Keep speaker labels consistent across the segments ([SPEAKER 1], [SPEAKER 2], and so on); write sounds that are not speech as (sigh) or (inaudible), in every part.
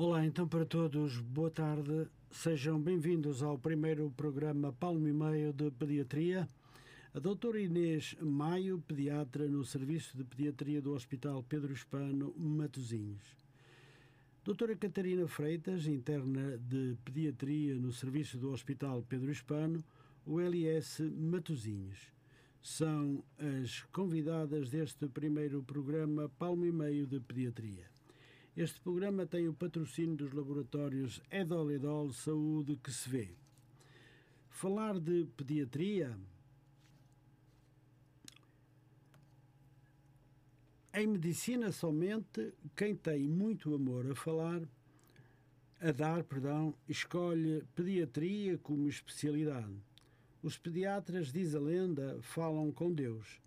[SPEAKER 1] Olá, então para todos, boa tarde. Sejam bem-vindos ao primeiro programa Palmo e Meio de Pediatria. A doutora Inês Maio, pediatra no Serviço de Pediatria do Hospital Pedro Hispano, Matosinhos. Doutora Catarina Freitas, interna de Pediatria no Serviço do Hospital Pedro Hispano, o LS Matosinhos. São as convidadas deste primeiro programa Palmo e Meio de Pediatria. Este programa tem o patrocínio dos laboratórios Edol Edol Saúde que se vê. Falar de pediatria em medicina somente quem tem muito amor a falar, a dar, perdão, escolhe pediatria como especialidade. Os pediatras, diz a lenda, falam com Deus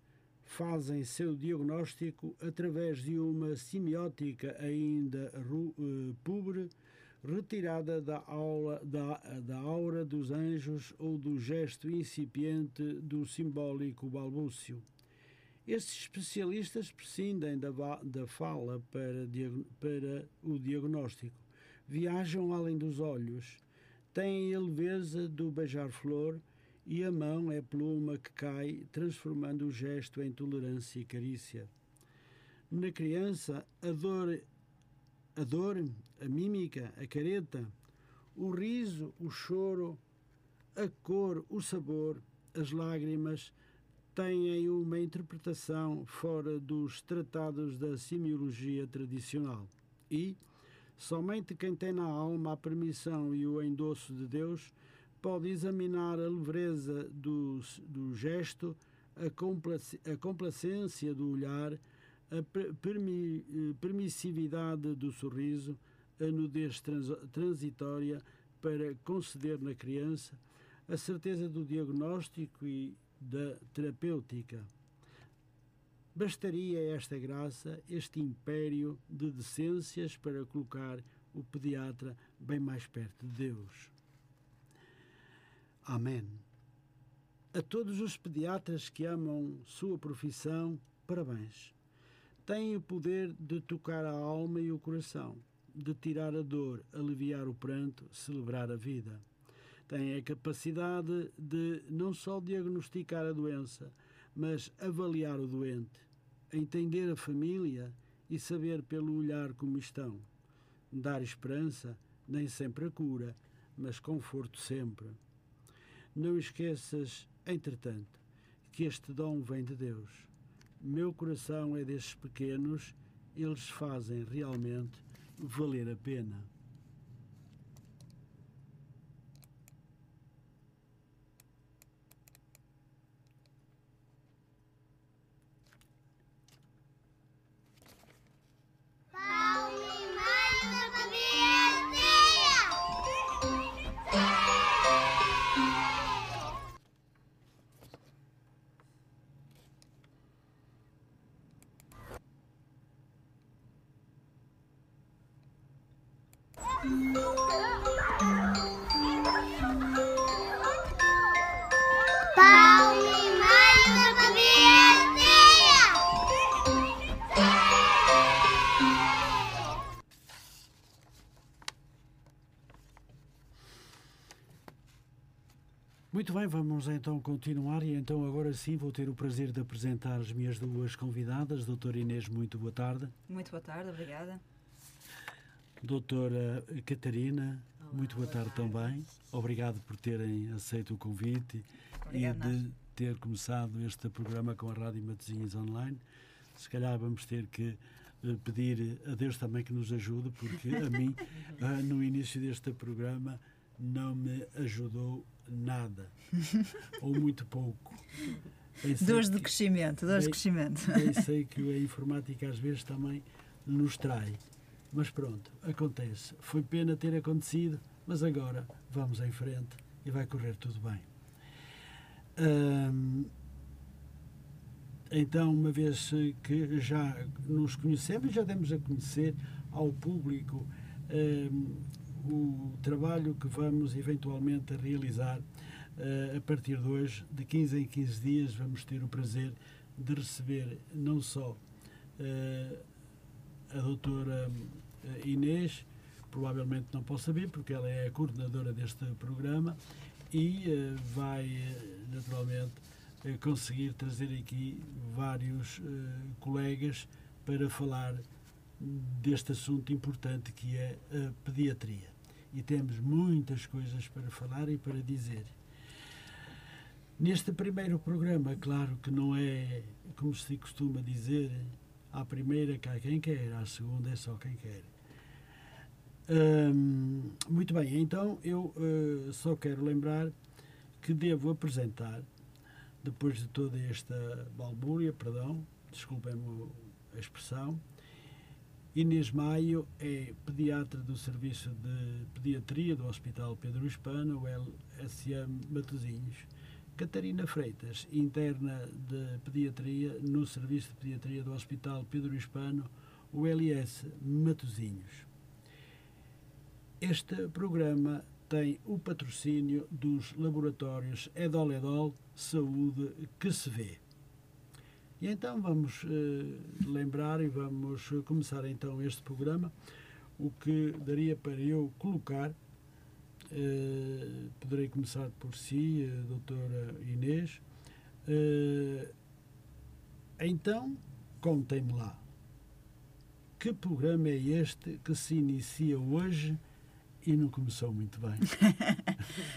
[SPEAKER 1] fazem seu diagnóstico através de uma semiótica ainda uh, pobre, retirada da, aula, da, da aura dos anjos ou do gesto incipiente do simbólico balbúcio. Estes especialistas prescindem da, da fala para, para o diagnóstico, viajam além dos olhos, têm a leveza do beijar-flor e a mão é pluma que cai, transformando o gesto em tolerância e carícia. Na criança, a dor, a dor, a mímica, a careta, o riso, o choro, a cor, o sabor, as lágrimas têm uma interpretação fora dos tratados da semiologia tradicional e somente quem tem na alma a permissão e o endosso de Deus pode examinar a levreza do, do gesto, a, complac a complacência do olhar, a permi permissividade do sorriso, a nudez trans transitória para conceder na criança, a certeza do diagnóstico e da terapêutica. Bastaria esta graça, este império de decências para colocar o pediatra bem mais perto de Deus. Amém. A todos os pediatras que amam sua profissão, parabéns. Têm o poder de tocar a alma e o coração, de tirar a dor, aliviar o pranto, celebrar a vida. Têm a capacidade de não só diagnosticar a doença, mas avaliar o doente, entender a família e saber pelo olhar como estão. Dar esperança, nem sempre a cura, mas conforto sempre. Não esqueças, entretanto, que este dom vem de Deus. Meu coração é destes pequenos, eles fazem realmente valer a pena. Muito bem, vamos então continuar e então agora sim vou ter o prazer de apresentar as minhas duas convidadas. Doutora Inês, muito boa tarde.
[SPEAKER 2] Muito boa tarde, obrigada.
[SPEAKER 1] Doutora Catarina, Olá, muito boa, boa tarde, tarde, também. Obrigado por terem aceito o convite Obrigada. e de ter começado este programa com a Rádio Matosinhos Online. Se calhar vamos ter que eh, pedir a Deus também que nos ajude, porque a mim, ah, (laughs) no início deste programa, não me ajudou nada (laughs) ou muito pouco.
[SPEAKER 2] Dores de crescimento, dores de crescimento. (laughs)
[SPEAKER 1] Bem sei que a informática às vezes também nos trai. Mas pronto, acontece. Foi pena ter acontecido, mas agora vamos em frente e vai correr tudo bem. Hum, então, uma vez que já nos conhecemos, já demos a conhecer ao público hum, o trabalho que vamos eventualmente realizar uh, a partir de hoje, de 15 em 15 dias, vamos ter o prazer de receber não só uh, a doutora eh, Inês, provavelmente não possa vir, porque ela é a coordenadora deste programa e vai, naturalmente, conseguir trazer aqui vários colegas para falar deste assunto importante que é a pediatria. E temos muitas coisas para falar e para dizer. Neste primeiro programa, claro que não é, como se costuma dizer, à primeira há quem quer, à segunda é só quem quer. Hum, muito bem, então eu uh, só quero lembrar que devo apresentar, depois de toda esta balbúria, perdão, desculpem-me a expressão, Inês Maio é pediatra do Serviço de Pediatria do Hospital Pedro Hispano, LSM Matosinhos. Catarina Freitas, interna de Pediatria no Serviço de Pediatria do Hospital Pedro Hispano, o LS Matosinhos. Este programa tem o patrocínio dos laboratórios Edol-Edol Saúde que se vê. E então vamos eh, lembrar e vamos começar então este programa, o que daria para eu colocar, eh, poderei começar por si, a doutora Inês, eh, então contem-me lá, que programa é este que se inicia hoje e não começou muito bem? (laughs)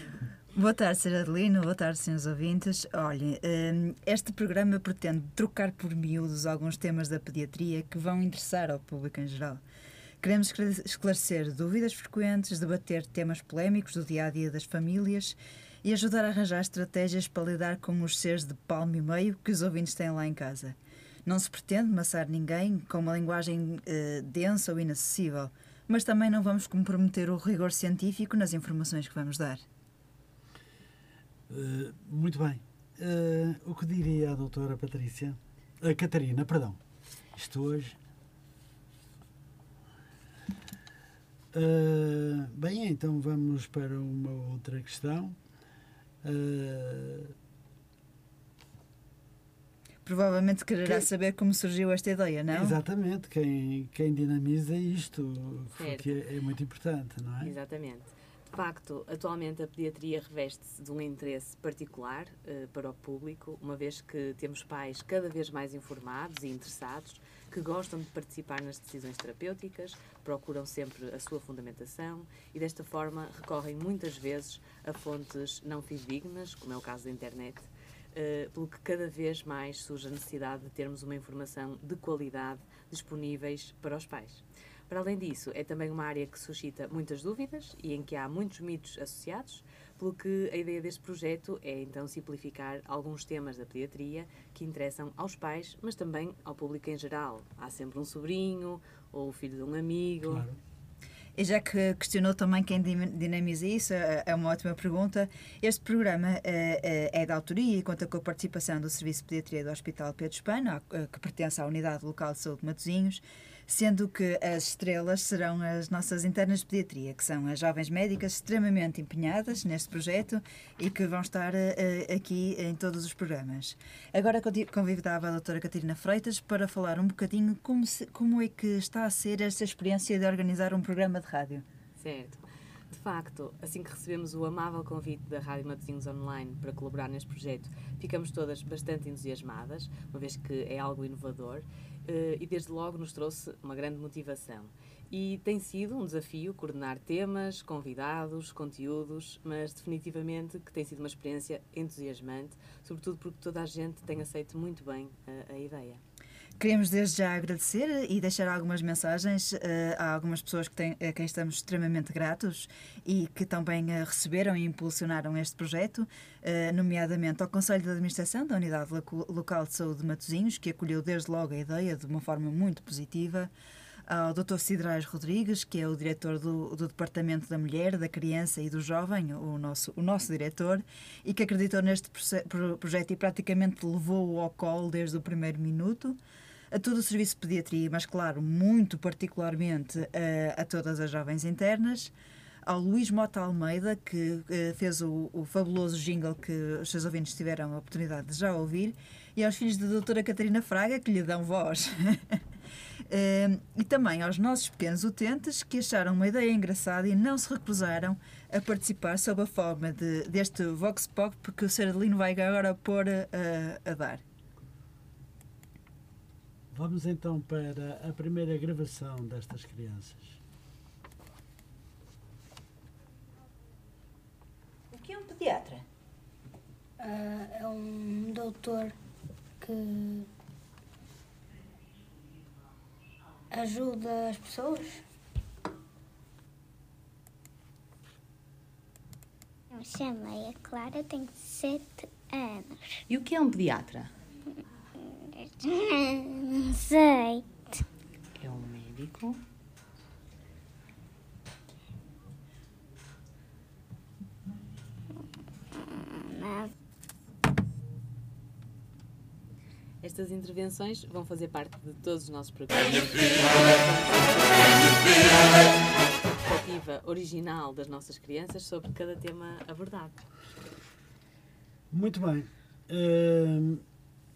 [SPEAKER 2] Boa tarde, Sr. Adelino. Boa tarde, senhores ouvintes. Olhem, hum, este programa pretende trocar por miúdos alguns temas da pediatria que vão interessar ao público em geral. Queremos esclarecer dúvidas frequentes, debater temas polémicos do dia a dia das famílias e ajudar a arranjar estratégias para lidar com os seres de palmo e meio que os ouvintes têm lá em casa. Não se pretende maçar ninguém com uma linguagem uh, densa ou inacessível, mas também não vamos comprometer o rigor científico nas informações que vamos dar.
[SPEAKER 1] Uh, muito bem. Uh, o que diria a doutora Patrícia? A Catarina, perdão. Isto hoje. Uh, bem, então vamos para uma outra questão.
[SPEAKER 2] Provavelmente quererá quem, saber como surgiu esta ideia, não?
[SPEAKER 1] Exatamente, quem, quem dinamiza isto, porque é, é muito importante, não é?
[SPEAKER 3] Exatamente. De facto, atualmente a pediatria reveste-se de um interesse particular uh, para o público, uma vez que temos pais cada vez mais informados e interessados, que gostam de participar nas decisões terapêuticas, procuram sempre a sua fundamentação e, desta forma, recorrem muitas vezes a fontes não fidedignas, como é o caso da internet, uh, pelo que cada vez mais surge a necessidade de termos uma informação de qualidade disponíveis para os pais. Para além disso, é também uma área que suscita muitas dúvidas e em que há muitos mitos associados, pelo que a ideia deste projeto é então simplificar alguns temas da pediatria que interessam aos pais, mas também ao público em geral. Há sempre um sobrinho ou o filho de um amigo.
[SPEAKER 2] Claro. E já que questionou também quem dinamiza isso, é, é uma ótima pergunta. Este programa é, é, é da autoria e conta com a participação do Serviço de Pediatria do Hospital Pedro Espano, que pertence à Unidade Local de Saúde de Matosinhos sendo que as estrelas serão as nossas internas de pediatria, que são as jovens médicas extremamente empenhadas neste projeto e que vão estar uh, aqui em todos os programas. Agora convidava a doutora Catarina Freitas para falar um bocadinho como, se, como é que está a ser esta experiência de organizar um programa de rádio.
[SPEAKER 3] Certo. De facto, assim que recebemos o amável convite da Rádio Matosinhos Online para colaborar neste projeto, ficamos todas bastante entusiasmadas, uma vez que é algo inovador e desde logo nos trouxe uma grande motivação. E tem sido um desafio coordenar temas, convidados, conteúdos, mas definitivamente que tem sido uma experiência entusiasmante, sobretudo porque toda a gente tem aceito muito bem a, a ideia.
[SPEAKER 2] Queremos desde já agradecer e deixar algumas mensagens uh, a algumas pessoas que têm, a quem estamos extremamente gratos e que também uh, receberam e impulsionaram este projeto, uh, nomeadamente ao Conselho de Administração da Unidade Local de Saúde de Matosinhos, que acolheu desde logo a ideia de uma forma muito positiva, ao Dr. Cidrais Rodrigues, que é o diretor do, do, Departamento da Mulher, da Criança e do Jovem, o nosso, o nosso diretor, e que acreditou neste projeto e praticamente levou-o ao colo desde o primeiro minuto a todo o serviço de pediatria, mas claro, muito particularmente a, a todas as jovens internas, ao Luís Mota Almeida, que uh, fez o, o, fabuloso jingle que os seus ouvintes tiveram a oportunidade de já ouvir, e aos filhos da doutora Catarina Fraga, que lhe dão voz. Uh, (laughs) e também aos nossos pequenos utentes que acharam uma ideia engraçada e não se recusaram a participar sob a forma de, deste Vox Pop que o Sr. Adelino vai agora pôr a dar.
[SPEAKER 1] Vamos então para a primeira gravação destas crianças.
[SPEAKER 2] O que é um pediatra?
[SPEAKER 4] Uh, é um doutor que ajuda as pessoas.
[SPEAKER 5] Me chamo Clara, tenho sete anos.
[SPEAKER 3] E o que é um pediatra?
[SPEAKER 5] Não sei.
[SPEAKER 3] É um médico. Estas intervenções vão fazer parte de todos os nossos programas. A perspectiva original das nossas crianças sobre cada tema abordado.
[SPEAKER 1] Muito bem. Uh,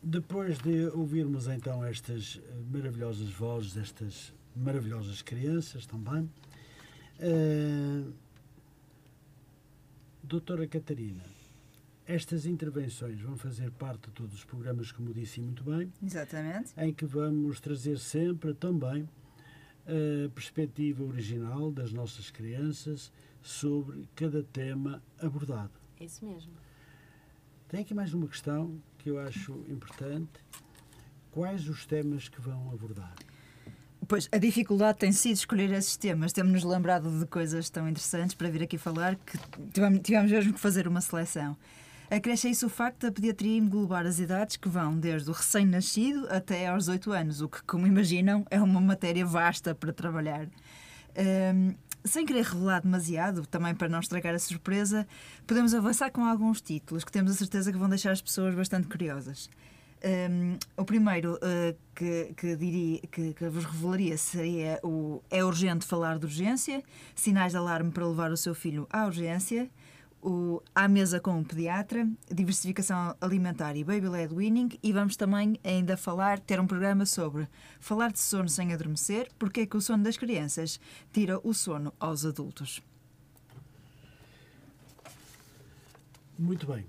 [SPEAKER 1] depois de ouvirmos então estas maravilhosas vozes destas maravilhosas crianças também, uh, doutora Catarina, estas intervenções vão fazer parte de todos os programas, como disse muito bem.
[SPEAKER 2] Exatamente.
[SPEAKER 1] Em que vamos trazer sempre também a perspectiva original das nossas crianças sobre cada tema abordado.
[SPEAKER 3] É isso mesmo.
[SPEAKER 1] Tem aqui mais uma questão que eu acho importante. Quais os temas que vão abordar?
[SPEAKER 2] Pois, a dificuldade tem sido escolher esses temas. Temos-nos lembrado de coisas tão interessantes para vir aqui falar que tivemos, mesmo que fazer uma seleção. Acresce isso o facto da pediatria englobar as idades que vão desde o recém-nascido até aos 8 anos, o que, como imaginam, é uma matéria vasta para trabalhar. Um, sem querer revelar demasiado, também para não estragar a surpresa, podemos avançar com alguns títulos que temos a certeza que vão deixar as pessoas bastante curiosas. Um, o primeiro uh, que, que, diria, que, que, vos revelaria seria o É urgente falar de urgência, sinais de alarme para levar o seu filho à urgência o À Mesa com o Pediatra, Diversificação Alimentar e Baby-led Winning e vamos também ainda falar, ter um programa sobre falar de sono sem adormecer, porque é que o sono das crianças tira o sono aos adultos.
[SPEAKER 1] Muito bem.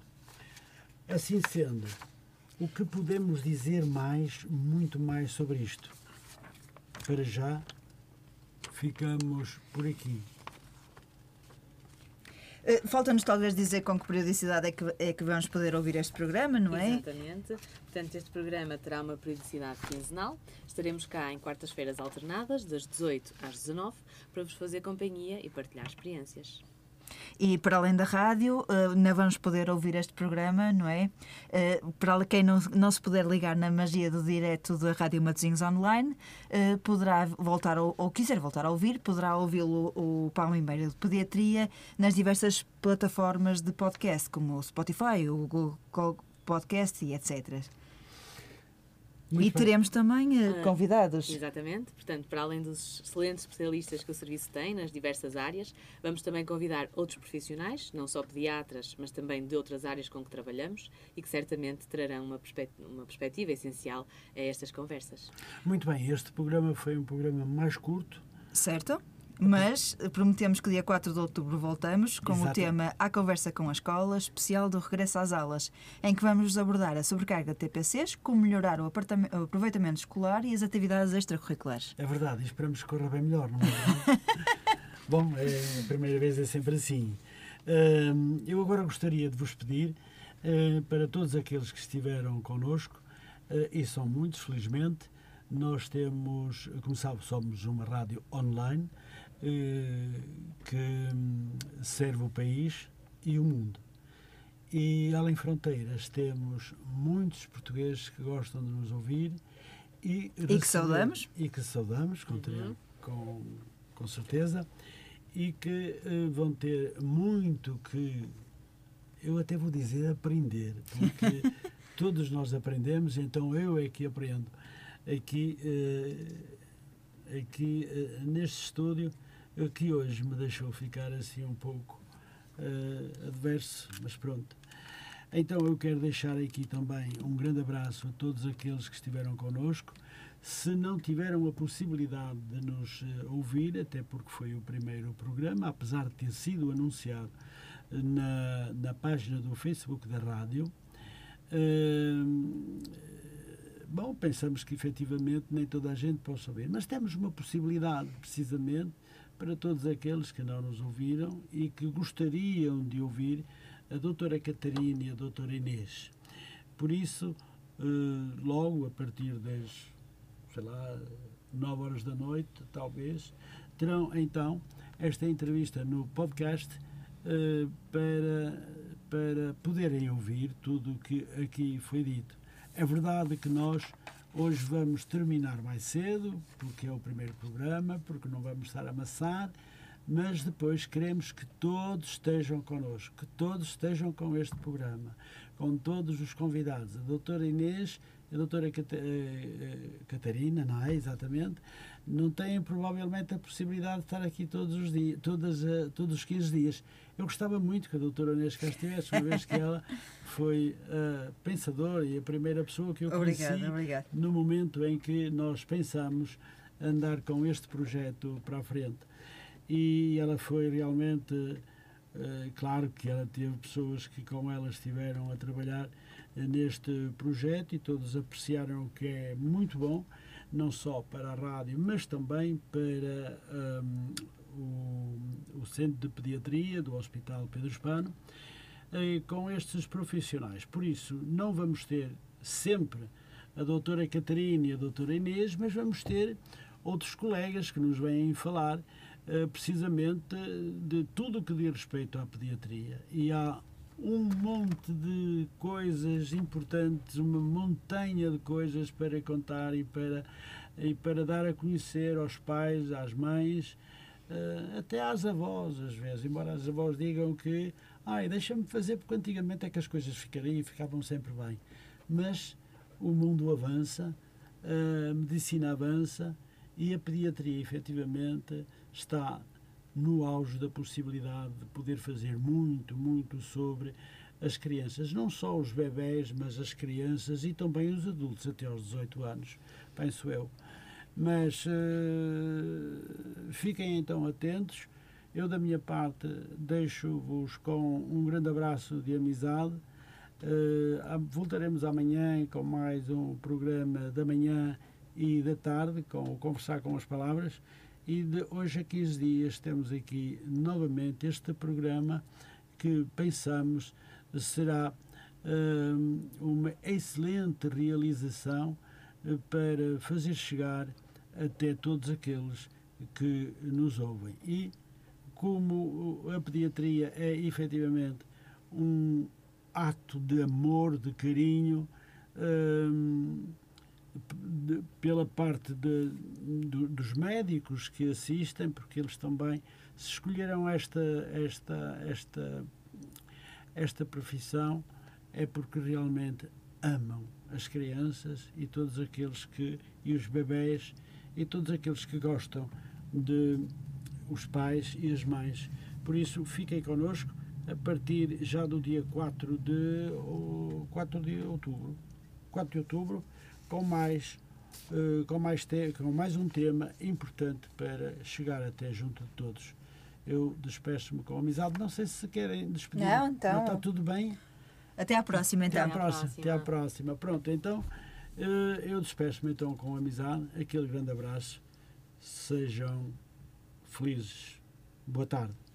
[SPEAKER 1] Assim sendo, o que podemos dizer mais, muito mais sobre isto? Para já, ficamos por aqui.
[SPEAKER 2] Eh, falta-nos talvez dizer com que periodicidade é que, é que vamos poder ouvir este programa, não é?
[SPEAKER 3] Exatamente. Portanto, este programa terá uma periodicidade quinzenal. Estaremos cá em quartas-feiras alternadas, das 18 às 19, para vos fazer companhia e partilhar experiências.
[SPEAKER 2] E para além da rádio, uh, vamos poder ouvir este programa, não é? Uh, para quem não, não se puder ligar na magia do direto da Rádio Matosinhos Online, uh, poderá voltar, ou, ou, quiser voltar a ouvir, poderá ouvi-lo o Palma e de Pediatria nas diversas plataformas de podcast, como o Spotify, o Google Podcast e etc. Muito e bem. teremos também uh, convidados.
[SPEAKER 3] Exatamente. Portanto, para além dos excelentes especialistas que o serviço tem nas diversas áreas, vamos também convidar outros profissionais, não só pediatras, mas também de outras áreas com que trabalhamos e que certamente trarão uma, perspectiva, uma perspectiva essencial a estas conversas.
[SPEAKER 1] Muito bem. Este programa foi um programa mais curto.
[SPEAKER 2] Certo. Mas prometemos que dia 4 de outubro voltamos com Exato. o tema A Conversa com a Escola, especial do Regresso às Aulas, em que vamos abordar a sobrecarga de TPCs, como melhorar o, o aproveitamento escolar e as atividades extracurriculares.
[SPEAKER 1] É verdade, e esperamos que corra bem melhor, não é? (laughs) Bom, é, a primeira vez é sempre assim. Uh, eu agora gostaria de vos pedir, uh, para todos aqueles que estiveram connosco, uh, e são muitos, felizmente, nós temos, como sabe, somos uma rádio online, eh, que hum, serve o país e o mundo. E além fronteiras temos muitos portugueses que gostam de nos ouvir
[SPEAKER 2] e, e que saudamos
[SPEAKER 1] e que saudamos com, uhum. com, com certeza e que uh, vão ter muito que eu até vou dizer aprender porque (laughs) todos nós aprendemos então eu é que aprendo aqui uh, aqui neste estúdio que hoje me deixou ficar assim um pouco uh, adverso, mas pronto. Então eu quero deixar aqui também um grande abraço a todos aqueles que estiveram connosco, Se não tiveram a possibilidade de nos eh, ouvir, até porque foi o primeiro programa, apesar de ter sido anunciado na, na página do Facebook da rádio, bom, pensamos que efetivamente nem toda a gente pode ouvir, mas temos uma possibilidade, precisamente, para todos aqueles que não nos ouviram e que gostariam de ouvir a doutora Catarina e a doutora Inês. Por isso, eh, logo a partir das, sei lá, 9 horas da noite, talvez, terão então esta entrevista no podcast eh, para, para poderem ouvir tudo o que aqui foi dito. É verdade que nós hoje vamos terminar mais cedo, porque é o primeiro programa, porque não vamos estar a amassar, mas depois queremos que todos estejam connosco, que todos estejam com este programa, com todos os convidados. A doutora Inês a doutora eh, eh, Catarina, não é? Exatamente, não têm provavelmente a possibilidade de estar aqui todos os dias, todas, uh, todos os 15 dias. Eu gostava muito que a doutora Inês cá estivesse, uma vez que ela (laughs) foi uh, pensadora e a primeira pessoa que eu conheci
[SPEAKER 2] obrigado, obrigado.
[SPEAKER 1] no momento em que nós pensamos andar com este projeto para a frente. E ela foi realmente, uh, claro que ela teve pessoas que com ela estiveram a trabalhar neste projeto e todos apreciaram que é muito bom, não só para a rádio, mas também para um, o, o, Centro de Pediatria do Hospital Pedro Espano, eh, com estes profissionais. Por isso, não vamos ter sempre a doutora Catarina e a doutora Inês, mas vamos ter outros colegas que nos vêm falar uh, precisamente de tudo o que diz respeito à pediatria. E há um monte de coisas importantes, uma montanha de coisas para contar e para, e para dar a conhecer aos pais, às mães, uh, até às avós, às vezes. Embora as avós digam que, ai, deixa-me fazer, porque antigamente é que as coisas ficariam e ficavam sempre bem. Mas o mundo avança, a medicina avança e a pediatria, efetivamente, está no auge da possibilidade de poder fazer muito, muito sobre as crianças, não só os bebés, mas as crianças e também os adultos até aos 18 anos, penso eu. Mas uh, fiquem então atentos. Eu, da minha parte, deixo-vos com um grande abraço de amizade. Uh, voltaremos amanhã com mais um programa da manhã e da tarde, com Conversar com as Palavras. E de hoje a 15 dias temos aqui novamente este programa que pensamos será um, uma excelente realização eh, para fazer chegar até todos aqueles que nos ouvem. E como a pediatria é efetivamente um ato de amor, de carinho, um, de, pela parte de, de, dos médicos que assistem, porque eles também, se escolheram esta, esta, esta, esta profissão, é porque realmente amam as crianças e todos aqueles que, e os bebés, e todos aqueles que gostam de os pais e as mães. Por isso, fiquem connosco a partir já do dia 4 de, 4 de outubro. 4 de outubro com mais, uh, com, mais te, com mais um tema importante para chegar até junto de todos. Eu despeço-me com amizade. Não sei se querem despedir.
[SPEAKER 2] Não, então.
[SPEAKER 1] está tudo bem?
[SPEAKER 2] Até à próxima, então.
[SPEAKER 1] Até à próxima. Até à próxima. Pronto, então uh, eu despeço-me então com amizade. Aquele grande abraço. Sejam felizes. Boa tarde.